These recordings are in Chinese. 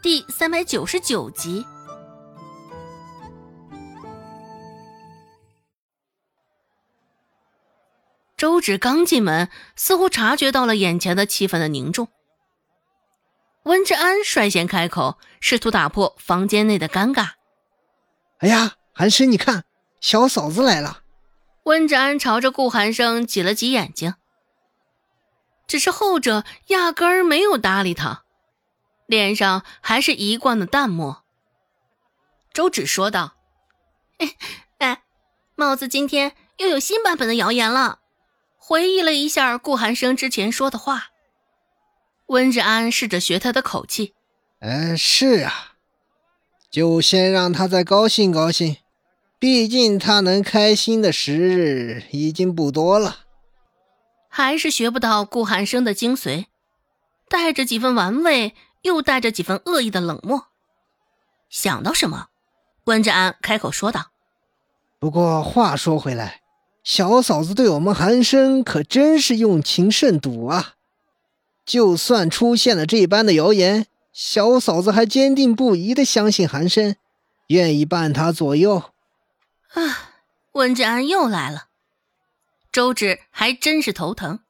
第三百九十九集。周芷刚进门，似乎察觉到了眼前的气氛的凝重。温志安率先开口，试图打破房间内的尴尬。“哎呀，寒生，你看，小嫂子来了。”温志安朝着顾寒生挤了挤眼睛，只是后者压根儿没有搭理他。脸上还是一贯的淡漠。周芷说道：“哎哎，帽子今天又有新版本的谣言了。”回忆了一下顾寒生之前说的话，温志安试着学他的口气：“嗯，是啊，就先让他再高兴高兴，毕竟他能开心的时日已经不多了。”还是学不到顾寒生的精髓，带着几分玩味。又带着几分恶意的冷漠，想到什么，温志安开口说道：“不过话说回来，小嫂子对我们寒生可真是用情甚笃啊！就算出现了这般的谣言，小嫂子还坚定不移的相信寒生，愿意伴他左右。”啊，温志安又来了，周芷还真是头疼。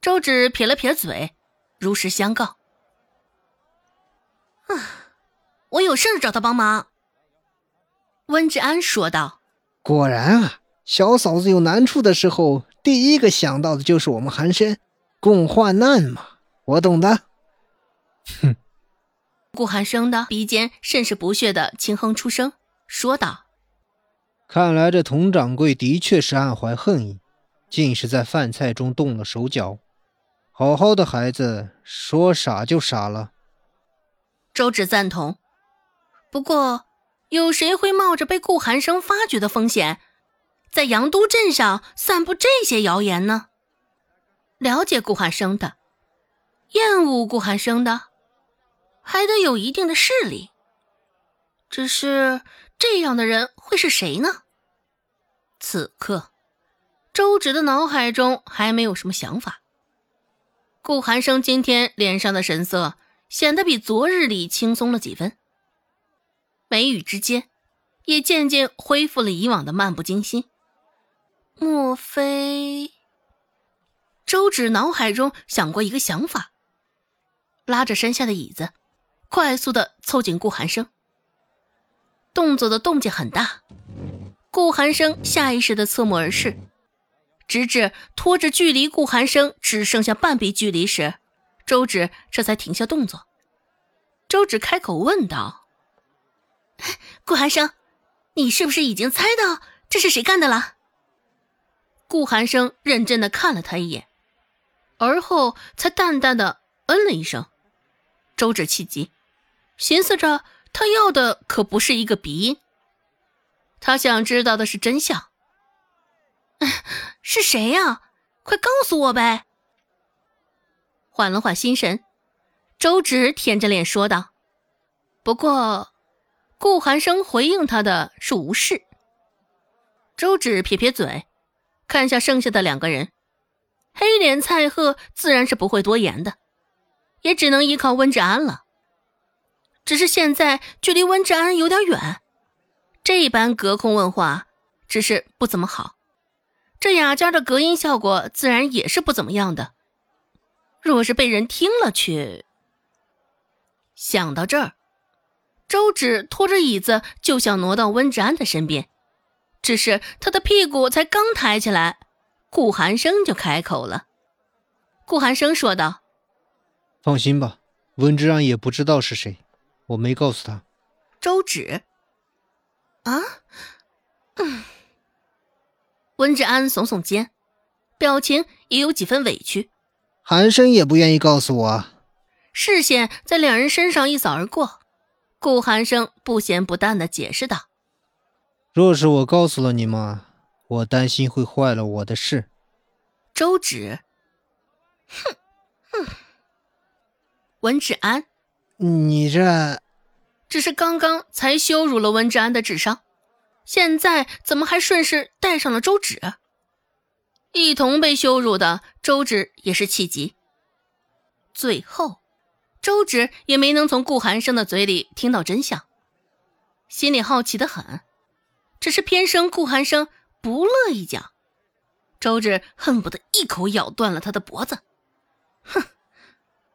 周芷撇了撇嘴，如实相告。啊，我有事找他帮忙。”温志安说道。“果然啊，小嫂子有难处的时候，第一个想到的就是我们寒生，共患难嘛。我懂的。”哼。顾寒生的鼻尖甚是不屑的轻哼出声，说道：“看来这佟掌柜的确是暗怀恨意，竟是在饭菜中动了手脚。好好的孩子，说傻就傻了。”周芷赞同，不过有谁会冒着被顾寒生发觉的风险，在阳都镇上散布这些谣言呢？了解顾寒生的，厌恶顾寒生的，还得有一定的势力。只是这样的人会是谁呢？此刻，周芷的脑海中还没有什么想法。顾寒生今天脸上的神色。显得比昨日里轻松了几分，眉宇之间也渐渐恢复了以往的漫不经心。莫非？周芷脑海中想过一个想法，拉着身下的椅子，快速的凑近顾寒生，动作的动静很大。顾寒生下意识的侧目而视，直至拖着距离顾寒生只剩下半臂距离时。周芷这才停下动作。周芷开口问道：“顾寒生，你是不是已经猜到这是谁干的了？”顾寒生认真的看了他一眼，而后才淡淡的嗯了一声。周芷气急，寻思着他要的可不是一个鼻音，他想知道的是真相。是谁呀？快告诉我呗！缓了缓心神，周芷舔着脸说道：“不过，顾寒生回应他的是无视。”周芷撇撇嘴，看向剩下的两个人，黑脸蔡贺自然是不会多言的，也只能依靠温志安了。只是现在距离温志安有点远，这般隔空问话，只是不怎么好。这雅间的隔音效果自然也是不怎么样的。若是被人听了去，想到这儿，周芷拖着椅子就想挪到温志安的身边，只是他的屁股才刚抬起来，顾寒生就开口了。顾寒生说道：“放心吧，温志安也不知道是谁，我没告诉他。”周芷，啊，嗯，温志安耸耸肩，表情也有几分委屈。寒生也不愿意告诉我。视线在两人身上一扫而过，顾寒生不咸不淡的解释道：“若是我告诉了你们，我担心会坏了我的事。”周芷，哼哼，温志安，你这只是刚刚才羞辱了温志安的智商，现在怎么还顺势带上了周芷？一同被羞辱的周芷也是气急。最后，周芷也没能从顾寒生的嘴里听到真相，心里好奇的很，只是偏生顾寒生不乐意讲。周芷恨不得一口咬断了他的脖子。哼，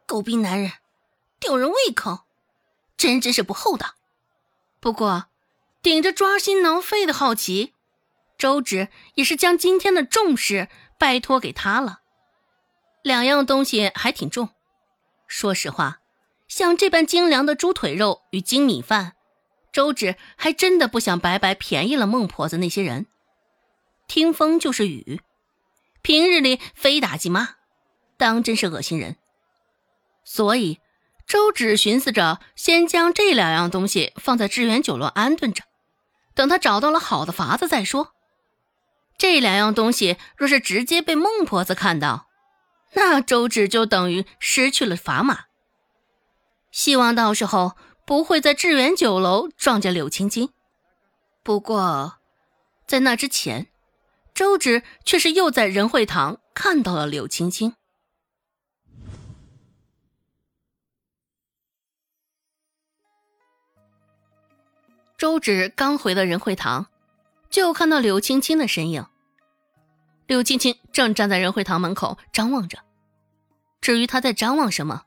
狗逼男人，吊人胃口，真真是不厚道。不过，顶着抓心挠肺的好奇，周芷也是将今天的重事拜托给他了。两样东西还挺重，说实话。像这般精良的猪腿肉与精米饭，周芷还真的不想白白便宜了孟婆子那些人。听风就是雨，平日里非打即骂，当真是恶心人。所以，周芷寻思着先将这两样东西放在致远酒楼安顿着，等他找到了好的法子再说。这两样东西若是直接被孟婆子看到，那周芷就等于失去了砝码。希望到时候不会在致远酒楼撞见柳青青。不过，在那之前，周芷却是又在仁惠堂看到了柳青青。周芷刚回到仁惠堂，就看到柳青青的身影。柳青青正站在仁惠堂门口张望着。至于他在张望什么？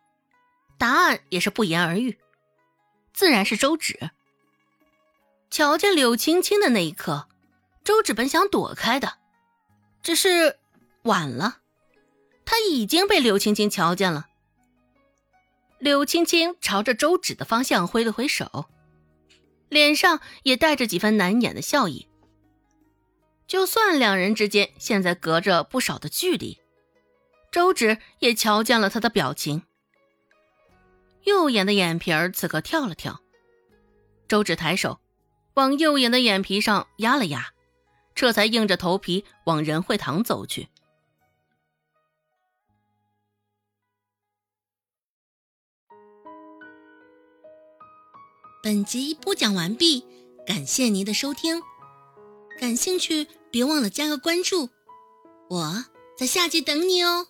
答案也是不言而喻，自然是周芷。瞧见柳青青的那一刻，周芷本想躲开的，只是晚了，他已经被柳青青瞧见了。柳青青朝着周芷的方向挥了挥手，脸上也带着几分难掩的笑意。就算两人之间现在隔着不少的距离，周芷也瞧见了他的表情。右眼的眼皮儿此刻跳了跳，周芷抬手往右眼的眼皮上压了压，这才硬着头皮往仁惠堂走去。本集播讲完毕，感谢您的收听，感兴趣别忘了加个关注，我在下集等你哦。